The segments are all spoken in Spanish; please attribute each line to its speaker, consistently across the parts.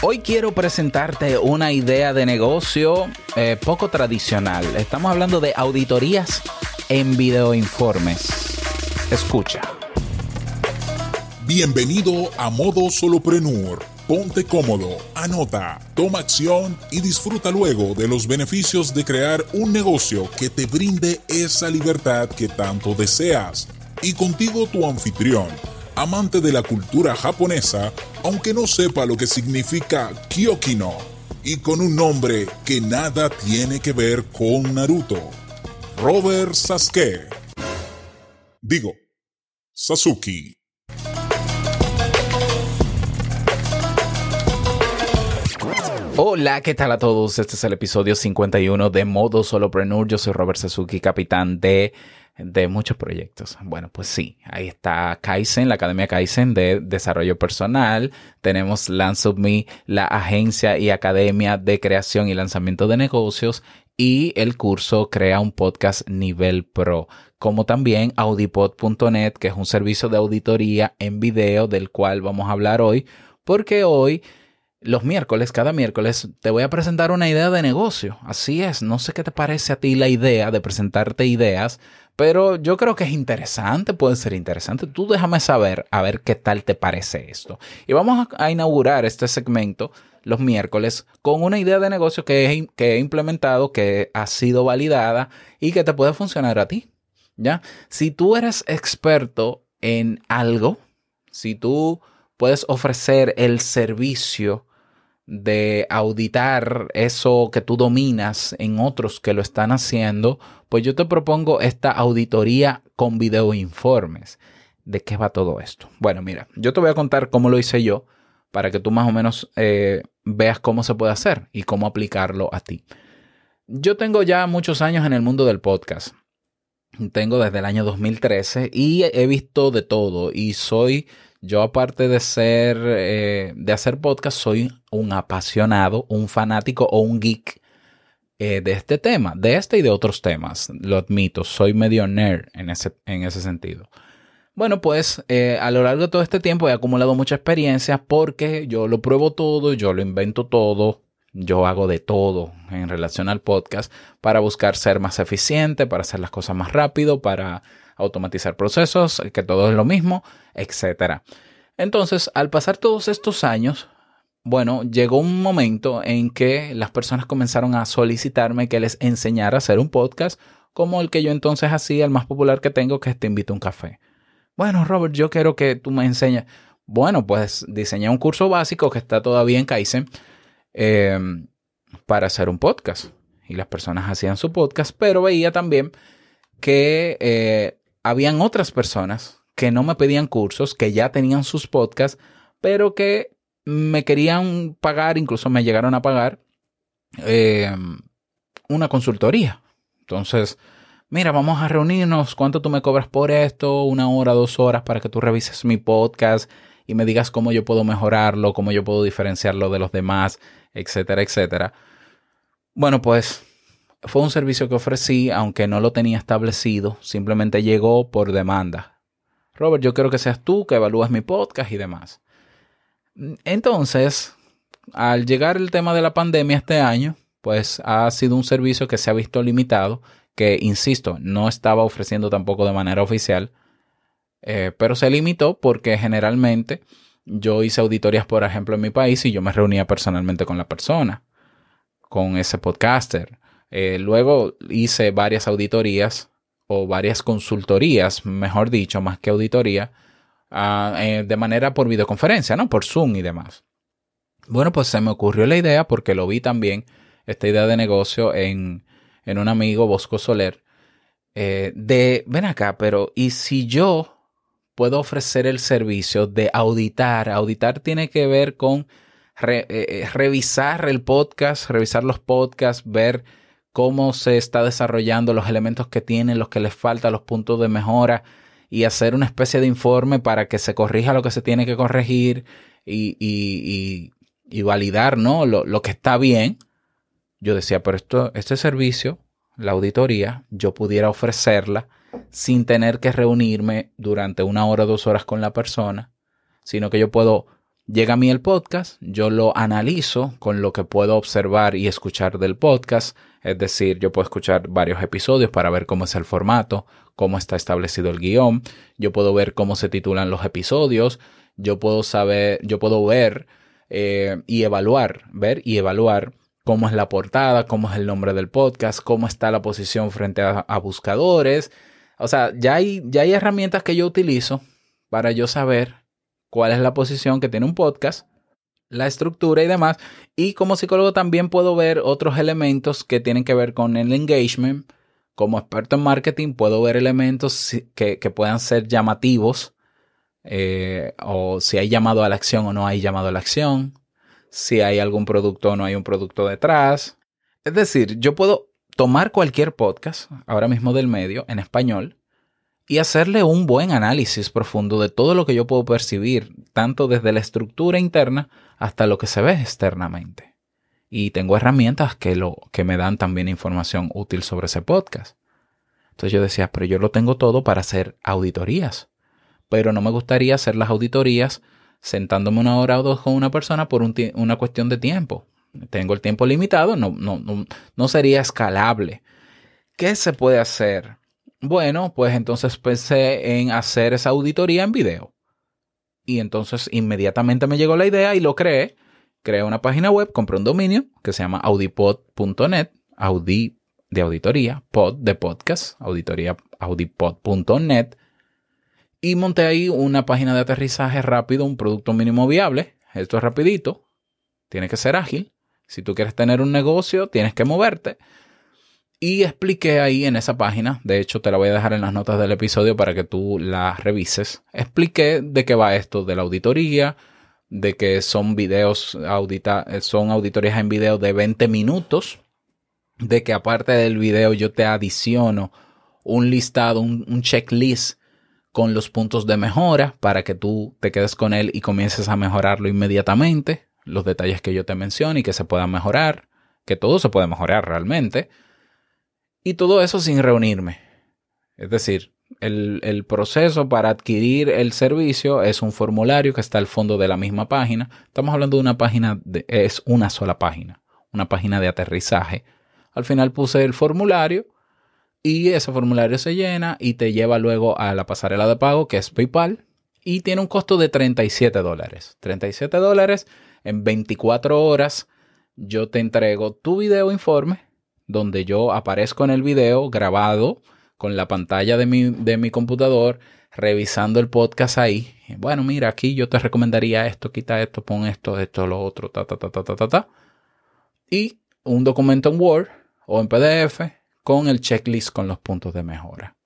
Speaker 1: Hoy quiero presentarte una idea de negocio eh, poco tradicional. Estamos hablando de auditorías en videoinformes. Escucha.
Speaker 2: Bienvenido a Modo Soloprenur. Ponte cómodo, anota, toma acción y disfruta luego de los beneficios de crear un negocio que te brinde esa libertad que tanto deseas. Y contigo tu anfitrión amante de la cultura japonesa, aunque no sepa lo que significa Kyokino, y con un nombre que nada tiene que ver con Naruto. Robert Sasuke. Digo, Sasuke.
Speaker 1: Hola, ¿qué tal a todos? Este es el episodio 51 de Modo Solopreneur. Yo soy Robert Sasuke, capitán de de muchos proyectos. Bueno, pues sí, ahí está Kaizen, la Academia Kaizen de Desarrollo Personal. Tenemos Me, la agencia y academia de creación y lanzamiento de negocios. Y el curso Crea un podcast nivel pro, como también audipod.net, que es un servicio de auditoría en video del cual vamos a hablar hoy, porque hoy los miércoles, cada miércoles, te voy a presentar una idea de negocio. Así es, no sé qué te parece a ti la idea de presentarte ideas, pero yo creo que es interesante, puede ser interesante. Tú déjame saber, a ver qué tal te parece esto. Y vamos a, inaugurar este segmento los miércoles con una idea de negocio que he, que he implementado, que ha sido validada y que te puede funcionar a ti. ¿Ya? Si tú eres experto en algo, si tú puedes ofrecer el servicio de auditar eso que tú dominas en otros que lo están haciendo, pues yo te propongo esta auditoría con videoinformes. ¿De qué va todo esto? Bueno, mira, yo te voy a contar cómo lo hice yo para que tú más o menos eh, veas cómo se puede hacer y cómo aplicarlo a ti. Yo tengo ya muchos años en el mundo del podcast. Tengo desde el año 2013 y he visto de todo y soy yo aparte de ser, eh, de hacer podcast, soy un apasionado, un fanático o un geek eh, de este tema, de este y de otros temas. Lo admito, soy medio nerd en ese, en ese sentido. Bueno, pues eh, a lo largo de todo este tiempo he acumulado mucha experiencia porque yo lo pruebo todo, yo lo invento todo, yo hago de todo en relación al podcast para buscar ser más eficiente, para hacer las cosas más rápido, para automatizar procesos, que todo es lo mismo, etc. Entonces, al pasar todos estos años, bueno, llegó un momento en que las personas comenzaron a solicitarme que les enseñara a hacer un podcast como el que yo entonces hacía, el más popular que tengo, que es Te invito a un café. Bueno, Robert, yo quiero que tú me enseñes. Bueno, pues diseñé un curso básico que está todavía en Kaizen em, para hacer un podcast. Y las personas hacían su podcast, pero veía también que eh, habían otras personas que no me pedían cursos, que ya tenían sus podcasts, pero que me querían pagar, incluso me llegaron a pagar eh, una consultoría. Entonces, mira, vamos a reunirnos, ¿cuánto tú me cobras por esto? Una hora, dos horas para que tú revises mi podcast y me digas cómo yo puedo mejorarlo, cómo yo puedo diferenciarlo de los demás, etcétera, etcétera. Bueno, pues fue un servicio que ofrecí, aunque no lo tenía establecido, simplemente llegó por demanda. Robert, yo quiero que seas tú que evalúes mi podcast y demás. Entonces, al llegar el tema de la pandemia este año, pues ha sido un servicio que se ha visto limitado, que, insisto, no estaba ofreciendo tampoco de manera oficial, eh, pero se limitó porque generalmente yo hice auditorías, por ejemplo, en mi país y yo me reunía personalmente con la persona, con ese podcaster eh, luego hice varias auditorías o varias consultorías, mejor dicho, más que auditoría, ah, eh, de manera por videoconferencia, ¿no? Por Zoom y demás. Bueno, pues se me ocurrió la idea porque lo vi también, esta idea de negocio en, en un amigo, Bosco Soler, eh, de, ven acá, pero ¿y si yo puedo ofrecer el servicio de auditar? Auditar tiene que ver con revisar el podcast, revisar los podcasts, ver cómo se está desarrollando, los elementos que tienen, los que les faltan, los puntos de mejora y hacer una especie de informe para que se corrija lo que se tiene que corregir y, validar ¿no? Lo, que está bien. Yo decía, pero esto, este servicio, la auditoría, yo pudiera ofrecerla sin tener que reunirme durante una hora o dos horas con la persona, sino que yo puedo Llega a mí el podcast, yo lo analizo con lo que puedo observar y escuchar del podcast, es decir, yo puedo escuchar varios episodios para ver cómo es el formato, cómo está establecido el guion, yo puedo ver cómo se titulan los episodios, yo puedo saber, yo puedo ver eh, y evaluar, ver y evaluar cómo es la portada, cómo es el nombre del podcast, cómo está la posición frente a, a buscadores. O sea, ya hay, ya hay herramientas que yo utilizo para yo saber cuál es la posición que tiene un podcast, la estructura y demás. Y como psicólogo también puedo ver otros elementos que tienen que ver con el engagement. Como experto en marketing puedo ver elementos que, puedan ser llamativos eh, o si hay llamado a la acción o no hay llamado a la acción, si hay algún producto o no hay un producto detrás. Es decir, yo puedo tomar cualquier podcast ahora mismo del medio en español y hacerle un buen análisis profundo de todo lo que yo puedo percibir, tanto desde la estructura interna hasta lo que se ve externamente. Y tengo herramientas que, lo, que me dan también información útil sobre ese podcast. Entonces yo decía, pero yo lo tengo todo para hacer auditorías. Pero no me gustaría hacer las auditorías sentándome una hora o dos con una persona por una cuestión de tiempo. Tengo el tiempo limitado, no, no, no, no sería escalable. ¿Qué se puede hacer? Bueno, pues entonces pensé en hacer esa auditoría en video. Y entonces inmediatamente me llegó la idea y lo creé. Creé una página web, compré un dominio que se llama audipod.net, audi de auditoría, pod de podcast, auditoría audipod.net. Y monté ahí una página de aterrizaje rápido, un producto mínimo viable. Esto es rapidito, tiene que ser ágil. Si tú quieres tener un negocio, tienes que moverte. Y expliqué ahí en esa página, de hecho te la voy a dejar en las notas del episodio para que tú la revises. Expliqué de qué va esto de la auditoría, de que son videos audita son auditorías en video de 20 minutos, de que aparte del video yo te adiciono un listado, un, un checklist con los puntos de mejora para que tú te quedes con él y comiences a mejorarlo inmediatamente, los detalles que yo te menciono y que se puedan mejorar, que todo se puede mejorar realmente y todo eso sin reunirme. Es decir, el, proceso para adquirir el servicio es un formulario que está al fondo de la misma página. Estamos hablando de una página, de, es una sola página, una página de aterrizaje. Al final puse el formulario y ese formulario se llena y te lleva luego a la pasarela de pago que es PayPal y tiene un costo de 37 dólares. 37 dólares en 24 horas yo te entrego tu video informe donde yo aparezco en el video grabado con la pantalla de mi, de mi computador, revisando el podcast ahí. Bueno, mira, aquí yo te recomendaría esto, quita esto, pon esto, esto, lo otro, ta, ta, ta, ta, ta, ta, ta. Y un documento en Word o en PDF con el checklist con los puntos de mejora.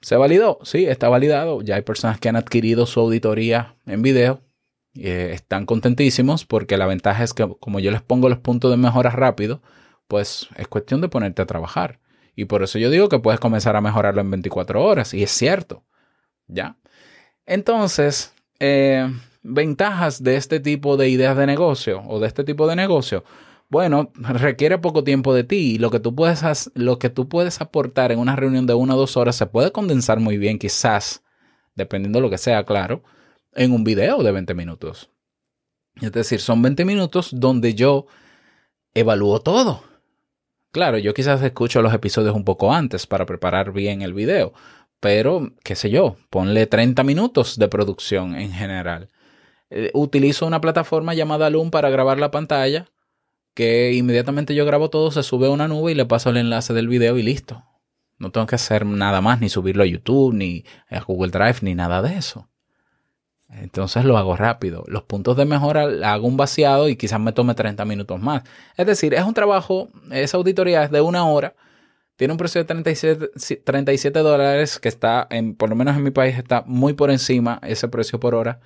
Speaker 1: ¿Se validó? Sí, está validado. Ya hay personas que han adquirido su auditoría en video eh, están contentísimos porque la ventaja es que como yo les pongo los puntos de mejora rápido, pues es cuestión de ponerte a trabajar. Y por eso yo digo que puedes comenzar a mejorarlo en 24 horas. Y es cierto. ¿Ya? Entonces, eh, ventajas de este tipo de ideas de negocio o de este tipo de negocio. Bueno, requiere poco tiempo de ti y lo que tú puedes, lo que tú puedes aportar en una reunión de una o dos horas se puede condensar muy bien, quizás, dependiendo de lo que sea, claro, en un video de 20 minutos. Es decir, son 20 minutos donde yo evalúo todo. Claro, yo quizás escucho los episodios un poco antes para preparar bien el video, pero qué sé yo, ponle 30 minutos de producción en general. Eh, utilizo una plataforma llamada Loom para grabar la pantalla, que inmediatamente yo grabo todo, se sube a una nube y le paso el enlace del video y listo. No tengo que hacer nada más, ni subirlo a YouTube, ni a Google Drive, ni nada de eso. Entonces lo hago rápido. Los puntos de mejora hago un vaciado y quizás me tome 30 minutos más. Es decir, es un trabajo, esa auditoría es de una hora. Tiene un precio de 37, 37 dólares que está, en, por lo menos en mi país, está muy por encima ese precio por hora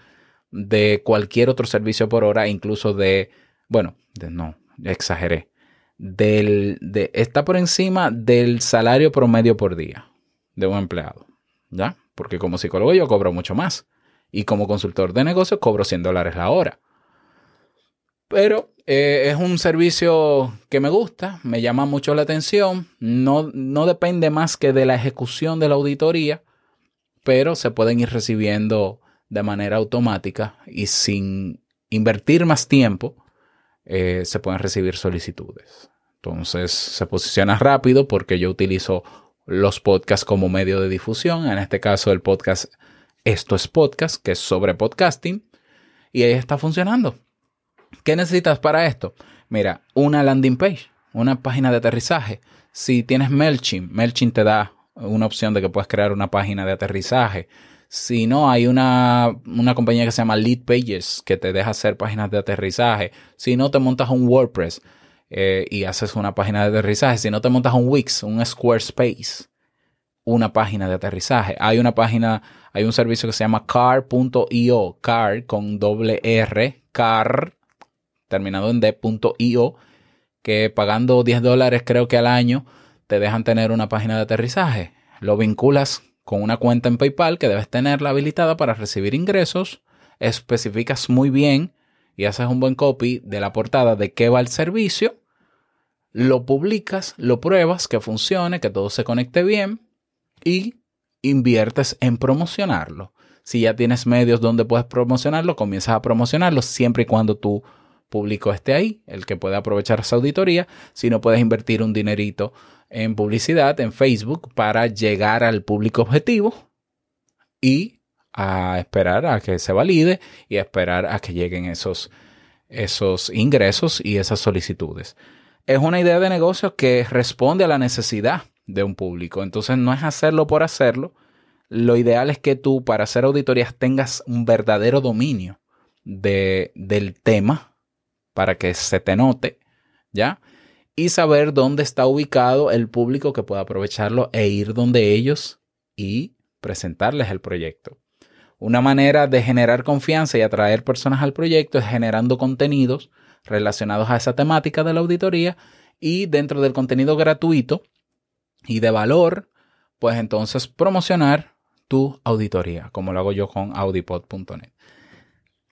Speaker 1: de cualquier otro servicio por hora, incluso de, bueno, de, no, exageré. Del, de, está por encima del salario promedio por día de un empleado. ¿Ya? Porque como psicólogo yo cobro mucho más y como consultor de negocios cobro 100 dólares la hora. Pero eh, es un servicio que me gusta, me llama mucho la atención, no, no depende más que de la ejecución de la auditoría, pero se pueden ir recibiendo de manera automática y sin invertir más tiempo, eh, se pueden recibir solicitudes. Entonces se posiciona rápido porque yo utilizo los podcasts como medio de difusión. En este caso el podcast Esto es Podcast, que es sobre podcasting. Y ahí está funcionando. ¿Qué necesitas para esto? Mira, una landing page, una página de aterrizaje. Si tienes MailChimp, MailChimp te da una opción de que puedes crear una página de aterrizaje. Si no, hay una, una compañía que se llama Lead Pages que te deja hacer páginas de aterrizaje. Si no, te montas un WordPress eh, y haces una página de aterrizaje. Si no, te montas un Wix, un Squarespace, una página de aterrizaje. Hay una página, hay un servicio que se llama car.io, car con doble R, car, terminado en d.io, que pagando 10 dólares creo que al año te dejan tener una página de aterrizaje. Lo vinculas con una cuenta en PayPal que debes tenerla habilitada para recibir ingresos, especificas muy bien y haces un buen copy de la portada de qué va el servicio, lo publicas, lo pruebas, que funcione, que todo se conecte bien y inviertes en promocionarlo. Si ya tienes medios donde puedes promocionarlo, comienzas a promocionarlo siempre y cuando tu público esté ahí, el que puede aprovechar esa auditoría. Si no puedes invertir un dinerito en publicidad en Facebook para llegar al público objetivo y a esperar a que se valide y a esperar a que lleguen esos, esos ingresos y esas solicitudes. Es una idea de negocio que responde a la necesidad de un público. Entonces no es hacerlo por hacerlo. Lo ideal es que tú para hacer auditorías tengas un verdadero dominio de, del tema para que se te note, ¿ya? y saber dónde está ubicado el público que pueda aprovecharlo e ir donde ellos y presentarles el proyecto. Una manera de generar confianza y atraer personas al proyecto es generando contenidos relacionados a esa temática de la auditoría y dentro del contenido gratuito y de valor, pues entonces promocionar tu auditoría, como lo hago yo con audipod.net.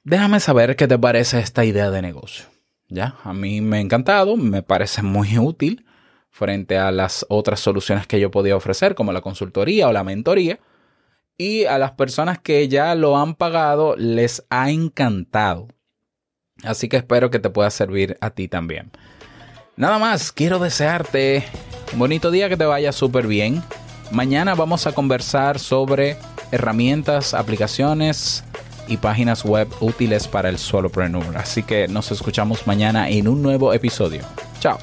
Speaker 1: Déjame saber qué te parece esta idea de negocio. ¿ya? A mí me ha encantado, me parece muy útil frente a las otras soluciones que yo podía ofrecer, como la consultoría o la mentoría. Y a las personas que ya lo han pagado les ha encantado. Así que espero que te pueda servir a ti también. Nada más, quiero desearte bonito día, que te vaya súper bien. Mañana vamos a conversar sobre herramientas, aplicaciones, y páginas web útiles para el solopreneur. Así que nos escuchamos mañana en un nuevo episodio. Chao.